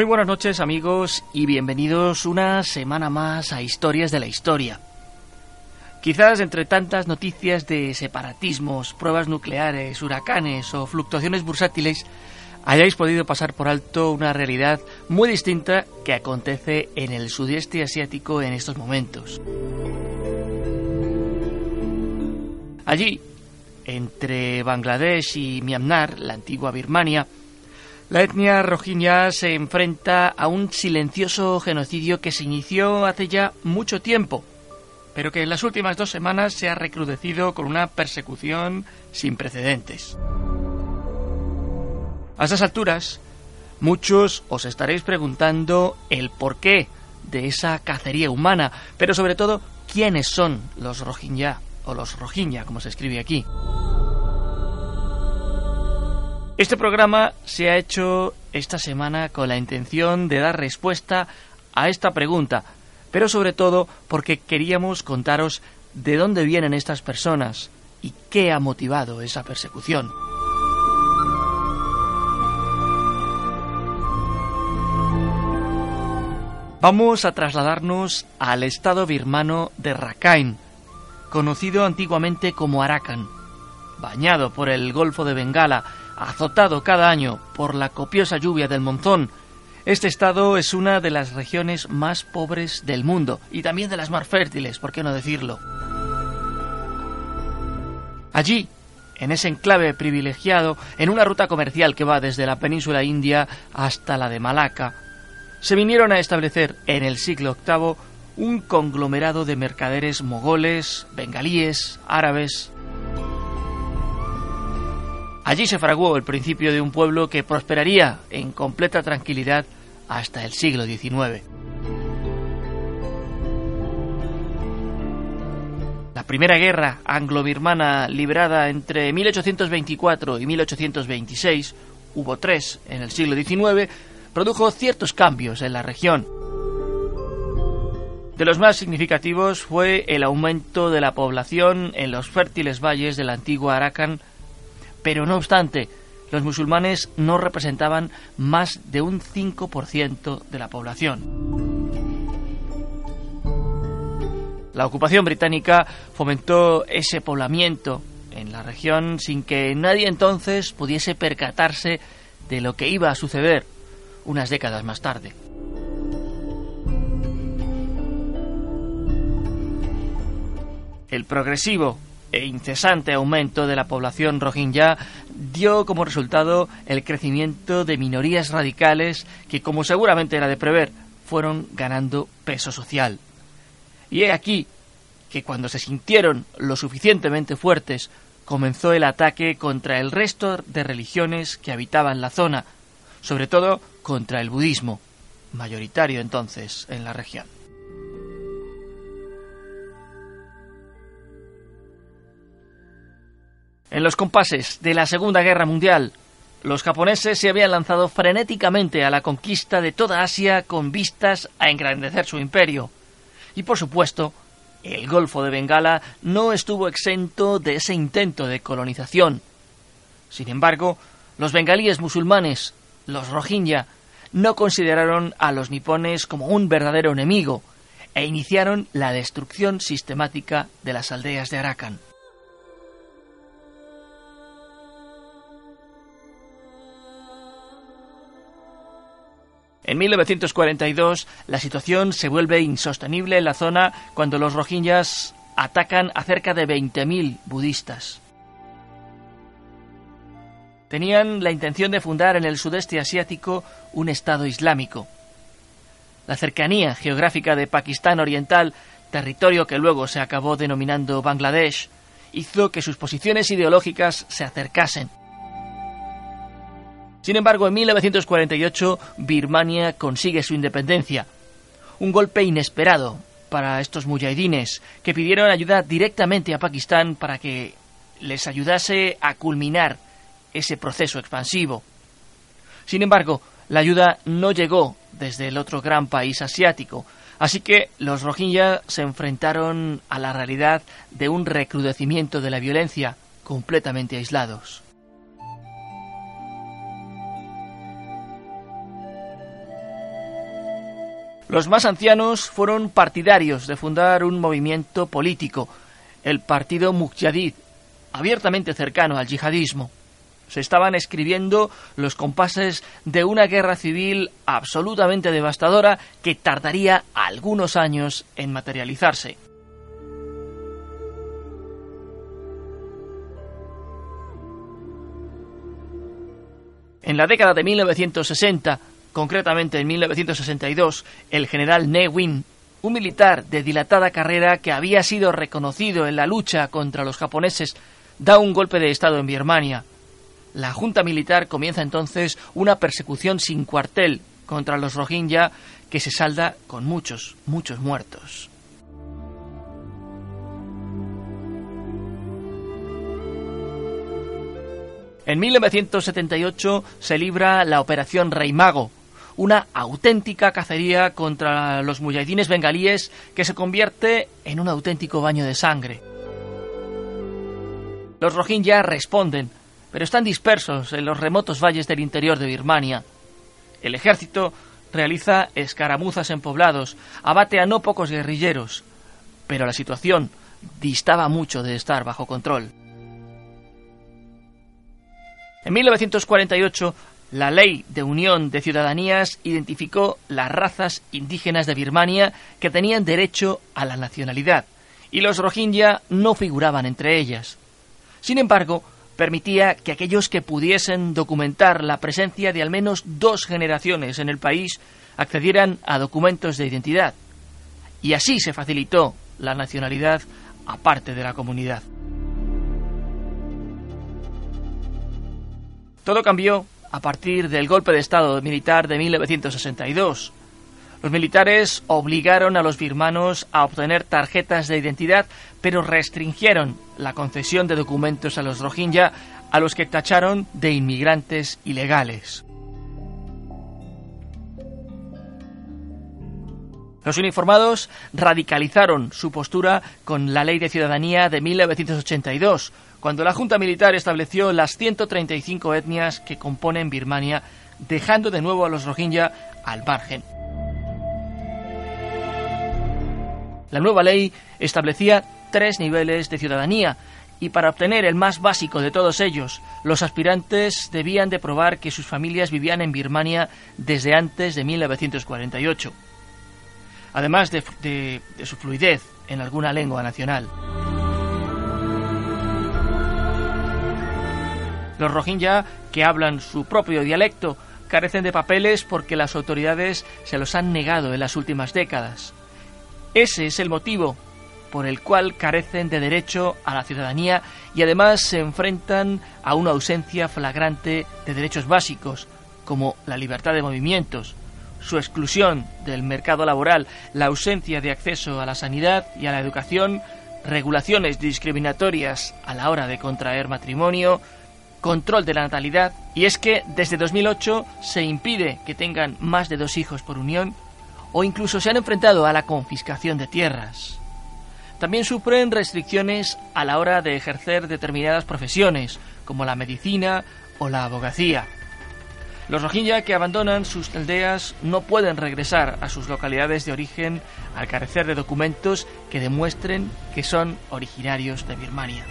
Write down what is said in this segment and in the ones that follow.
Muy buenas noches amigos y bienvenidos una semana más a Historias de la Historia. Quizás entre tantas noticias de separatismos, pruebas nucleares, huracanes o fluctuaciones bursátiles, hayáis podido pasar por alto una realidad muy distinta que acontece en el sudeste asiático en estos momentos. Allí, entre Bangladesh y Myanmar, la antigua Birmania, la etnia rohingya se enfrenta a un silencioso genocidio que se inició hace ya mucho tiempo, pero que en las últimas dos semanas se ha recrudecido con una persecución sin precedentes. A estas alturas, muchos os estaréis preguntando el porqué de esa cacería humana, pero sobre todo quiénes son los rohingya, o los rohingya, como se escribe aquí. Este programa se ha hecho esta semana con la intención de dar respuesta a esta pregunta, pero sobre todo porque queríamos contaros de dónde vienen estas personas y qué ha motivado esa persecución. Vamos a trasladarnos al estado birmano de Rakhine, conocido antiguamente como Arakan, bañado por el Golfo de Bengala, azotado cada año por la copiosa lluvia del monzón. Este estado es una de las regiones más pobres del mundo y también de las más fértiles, por qué no decirlo. Allí, en ese enclave privilegiado, en una ruta comercial que va desde la península india hasta la de Malaca, se vinieron a establecer en el siglo VIII un conglomerado de mercaderes mogoles, bengalíes, árabes. Allí se fraguó el principio de un pueblo que prosperaría en completa tranquilidad hasta el siglo XIX. La primera guerra anglo-birmana librada entre 1824 y 1826, hubo tres en el siglo XIX, produjo ciertos cambios en la región. De los más significativos fue el aumento de la población en los fértiles valles de la antigua Arakan, pero no obstante, los musulmanes no representaban más de un 5% de la población. La ocupación británica fomentó ese poblamiento en la región sin que nadie entonces pudiese percatarse de lo que iba a suceder unas décadas más tarde. El progresivo e incesante aumento de la población rohingya dio como resultado el crecimiento de minorías radicales que, como seguramente era de prever, fueron ganando peso social. Y he aquí que cuando se sintieron lo suficientemente fuertes, comenzó el ataque contra el resto de religiones que habitaban la zona, sobre todo contra el budismo, mayoritario entonces en la región. En los compases de la Segunda Guerra Mundial, los japoneses se habían lanzado frenéticamente a la conquista de toda Asia con vistas a engrandecer su imperio. Y por supuesto, el Golfo de Bengala no estuvo exento de ese intento de colonización. Sin embargo, los bengalíes musulmanes, los Rohingya, no consideraron a los nipones como un verdadero enemigo e iniciaron la destrucción sistemática de las aldeas de Arakan. En 1942 la situación se vuelve insostenible en la zona cuando los rohingyas atacan a cerca de 20.000 budistas. Tenían la intención de fundar en el sudeste asiático un Estado islámico. La cercanía geográfica de Pakistán Oriental, territorio que luego se acabó denominando Bangladesh, hizo que sus posiciones ideológicas se acercasen. Sin embargo, en 1948 Birmania consigue su independencia. Un golpe inesperado para estos mujahidines que pidieron ayuda directamente a Pakistán para que les ayudase a culminar ese proceso expansivo. Sin embargo, la ayuda no llegó desde el otro gran país asiático, así que los Rohingya se enfrentaron a la realidad de un recrudecimiento de la violencia completamente aislados. Los más ancianos fueron partidarios de fundar un movimiento político, el Partido Mujahid, abiertamente cercano al yihadismo. Se estaban escribiendo los compases de una guerra civil absolutamente devastadora que tardaría algunos años en materializarse. En la década de 1960, Concretamente, en 1962, el general Ne Win, un militar de dilatada carrera que había sido reconocido en la lucha contra los japoneses, da un golpe de Estado en Birmania. La junta militar comienza entonces una persecución sin cuartel contra los Rohingya que se salda con muchos, muchos muertos. En 1978 se libra la Operación Rey Mago, una auténtica cacería contra los mujahidines bengalíes que se convierte en un auténtico baño de sangre. Los Rohingya responden, pero están dispersos en los remotos valles del interior de Birmania. El ejército realiza escaramuzas en poblados, abate a no pocos guerrilleros, pero la situación distaba mucho de estar bajo control. En 1948, la Ley de Unión de Ciudadanías identificó las razas indígenas de Birmania que tenían derecho a la nacionalidad, y los Rohingya no figuraban entre ellas. Sin embargo, permitía que aquellos que pudiesen documentar la presencia de al menos dos generaciones en el país accedieran a documentos de identidad, y así se facilitó la nacionalidad a parte de la comunidad. Todo cambió a partir del golpe de Estado militar de 1962. Los militares obligaron a los birmanos a obtener tarjetas de identidad, pero restringieron la concesión de documentos a los Rohingya, a los que tacharon de inmigrantes ilegales. Los uniformados radicalizaron su postura con la Ley de Ciudadanía de 1982, cuando la Junta Militar estableció las 135 etnias que componen Birmania, dejando de nuevo a los Rohingya al margen. La nueva ley establecía tres niveles de ciudadanía, y para obtener el más básico de todos ellos, los aspirantes debían de probar que sus familias vivían en Birmania desde antes de 1948, además de, su fluidez en alguna lengua nacional. Los Rohingya, que hablan su propio dialecto, carecen de papeles porque las autoridades se los han negado en las últimas décadas. Ese es el motivo por el cual carecen de derecho a la ciudadanía y además se enfrentan a una ausencia flagrante de derechos básicos, como la libertad de movimientos, su exclusión del mercado laboral, la ausencia de acceso a la sanidad y a la educación, regulaciones discriminatorias a la hora de contraer matrimonio, control de la natalidad y es que desde 2008 se impide que tengan más de dos hijos por unión o incluso se han enfrentado a la confiscación de tierras. también sufren restricciones a la hora de ejercer determinadas profesiones, como la medicina o la abogacía. Los Rohingya que abandonan sus aldeas no pueden regresar a sus localidades de origen al carecer de documentos que demuestren que son originarios de Birmania.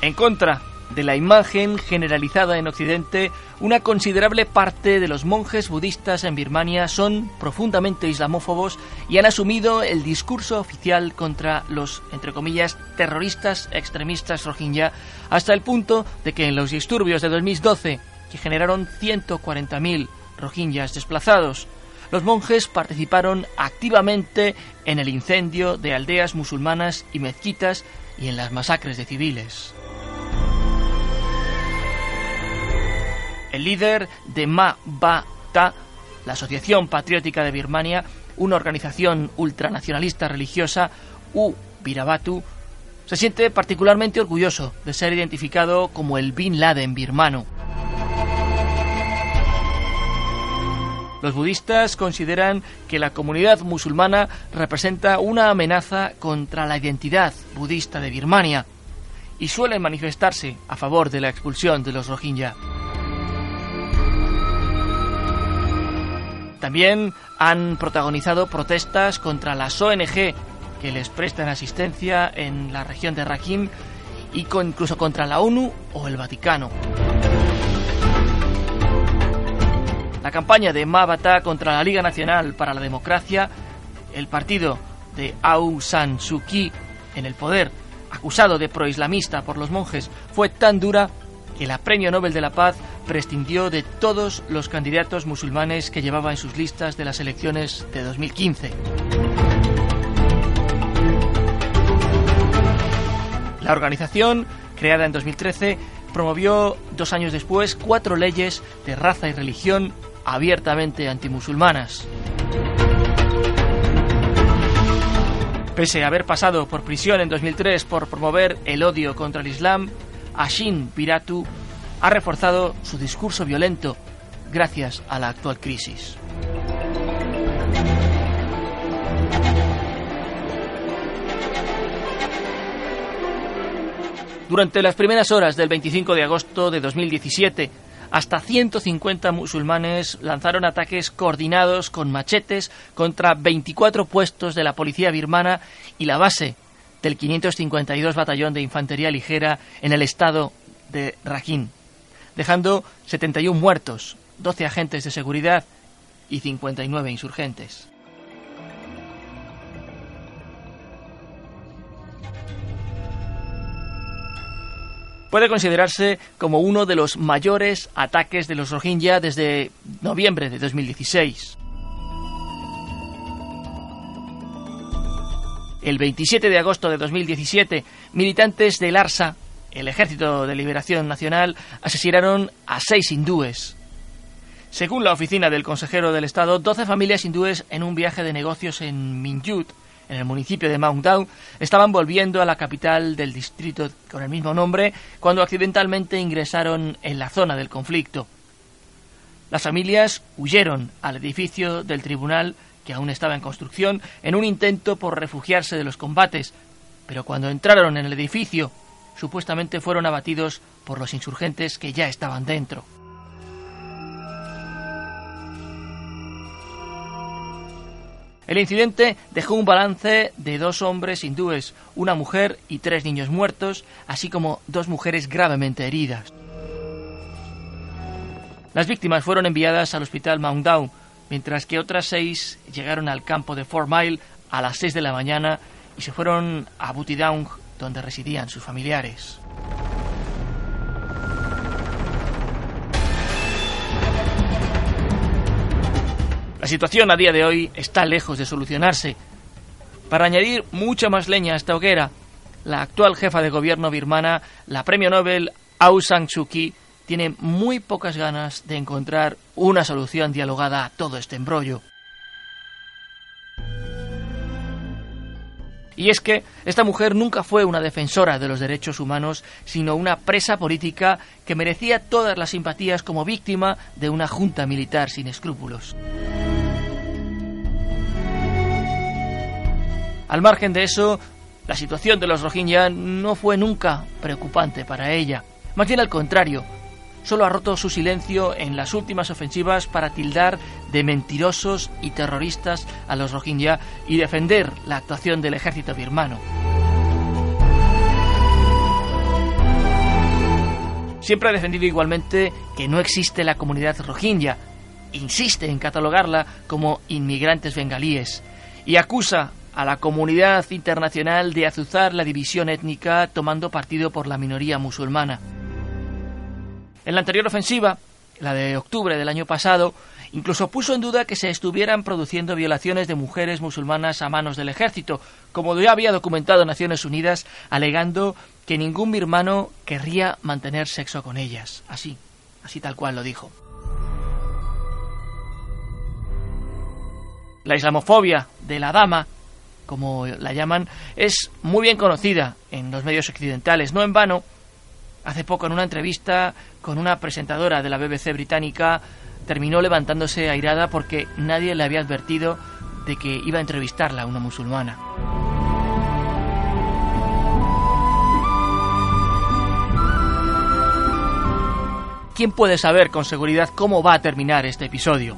En contra de la imagen generalizada en Occidente, una considerable parte de los monjes budistas en Birmania son profundamente islamófobos y han asumido el discurso oficial contra los, entre comillas, terroristas extremistas rohingya, hasta el punto de que en los disturbios de 2012, que generaron 140.000 rohingyas desplazados, los monjes participaron activamente en el incendio de aldeas musulmanas y mezquitas y en las masacres de civiles. El líder de Ma Ba Ta, la Asociación Patriótica de Birmania, una organización ultranacionalista religiosa, U Birabatu, se siente particularmente orgulloso de ser identificado como el Bin Laden birmano. Los budistas consideran que la comunidad musulmana representa una amenaza contra la identidad budista de Birmania y suelen manifestarse a favor de la expulsión de los Rohingya. También han protagonizado protestas contra las ONG que les prestan asistencia en la región de Rakhine y incluso contra la ONU o el Vaticano. La campaña de Mabata contra la Liga Nacional para la Democracia, el partido de Aung San Suu Kyi en el poder, acusado de proislamista por los monjes, fue tan dura que la Premio Nobel de la Paz prescindió de todos los candidatos musulmanes que llevaba en sus listas de las elecciones de 2015. La organización, creada en 2013, promovió dos años después cuatro leyes de raza y religión abiertamente antimusulmanas. Pese a haber pasado por prisión en 2003 por promover el odio contra el Islam, Ashin Piratu ha reforzado su discurso violento gracias a la actual crisis. Durante las primeras horas del 25 de agosto de 2017, hasta 150 musulmanes lanzaron ataques coordinados con machetes contra 24 puestos de la policía birmana y la base del 552 Batallón de Infantería Ligera en el estado de Rakhine, dejando 71 muertos, 12 agentes de seguridad y 59 insurgentes. Puede considerarse como uno de los mayores ataques de los Rohingya desde noviembre de 2016. El 27 de agosto de 2017, militantes del ARSA, el Ejército de Liberación Nacional, asesinaron a seis hindúes. Según la oficina del consejero del Estado, 12 familias hindúes en un viaje de negocios en Minjut, en el municipio de Mount estaban volviendo a la capital del distrito con el mismo nombre cuando accidentalmente ingresaron en la zona del conflicto. Las familias huyeron al edificio del tribunal que aún estaba en construcción, en un intento por refugiarse de los combates, pero cuando entraron en el edificio, supuestamente fueron abatidos por los insurgentes que ya estaban dentro. El incidente dejó un balance de dos hombres hindúes, una mujer y tres niños muertos, así como dos mujeres gravemente heridas. Las víctimas fueron enviadas al hospital Mount Down, mientras que otras seis llegaron al campo de Fort Mile a las seis de la mañana y se fueron a Butidaung, donde residían sus familiares. La situación a día de hoy está lejos de solucionarse. Para añadir mucha más leña a esta hoguera, la actual jefa de gobierno birmana, la premio Nobel Aung San Suu Kyi, tiene muy pocas ganas de encontrar una solución dialogada a todo este embrollo. Y es que esta mujer nunca fue una defensora de los derechos humanos, sino una presa política que merecía todas las simpatías como víctima de una junta militar sin escrúpulos. Al margen de eso, la situación de los Rohingya no fue nunca preocupante para ella. Más bien al contrario, solo ha roto su silencio en las últimas ofensivas para tildar de mentirosos y terroristas a los Rohingya y defender la actuación del ejército birmano. Siempre ha defendido igualmente que no existe la comunidad Rohingya, insiste en catalogarla como inmigrantes bengalíes y acusa a la comunidad internacional de azuzar la división étnica tomando partido por la minoría musulmana. En la anterior ofensiva, la de octubre del año pasado, incluso puso en duda que se estuvieran produciendo violaciones de mujeres musulmanas a manos del ejército, como ya había documentado Naciones Unidas, alegando que ningún birmano querría mantener sexo con ellas. Así, así tal cual lo dijo. La islamofobia de la dama, como la llaman, es muy bien conocida en los medios occidentales. No en vano, hace poco en una entrevista con una presentadora de la BBC británica terminó levantándose airada porque nadie le había advertido de que iba a entrevistarla a una musulmana. ¿Quién puede saber con seguridad cómo va a terminar este episodio?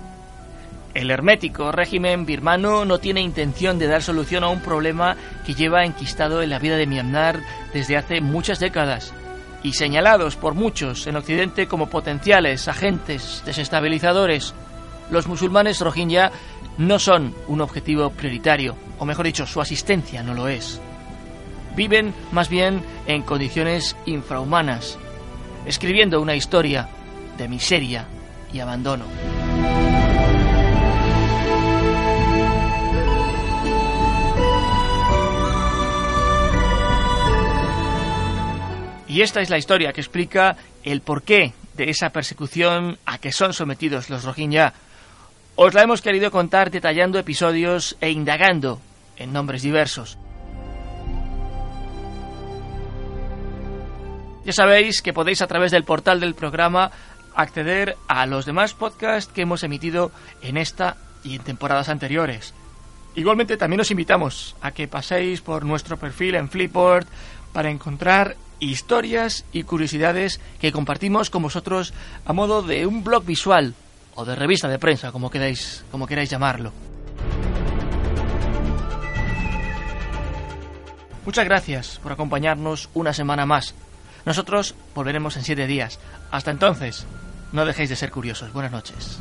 El hermético régimen birmano no tiene intención de dar solución a un problema que lleva enquistado en la vida de Myanmar desde hace muchas décadas y señalados por muchos en Occidente como potenciales agentes desestabilizadores, los musulmanes rohingya no son un objetivo prioritario, o mejor dicho, su asistencia no lo es. Viven más bien en condiciones infrahumanas, escribiendo una historia de miseria y abandono. Y esta es la historia que explica el porqué de esa persecución a que son sometidos los Rohingya. Os la hemos querido contar detallando episodios e indagando en nombres diversos. Ya sabéis que podéis a través del portal del programa acceder a los demás podcasts que hemos emitido en esta y en temporadas anteriores. Igualmente también os invitamos a que paséis por nuestro perfil en Flipboard para encontrar historias y curiosidades que compartimos con vosotros a modo de un blog visual o de revista de prensa, como queráis, como queráis llamarlo. Muchas gracias por acompañarnos una semana más. Nosotros volveremos en siete días. Hasta entonces, no dejéis de ser curiosos. Buenas noches.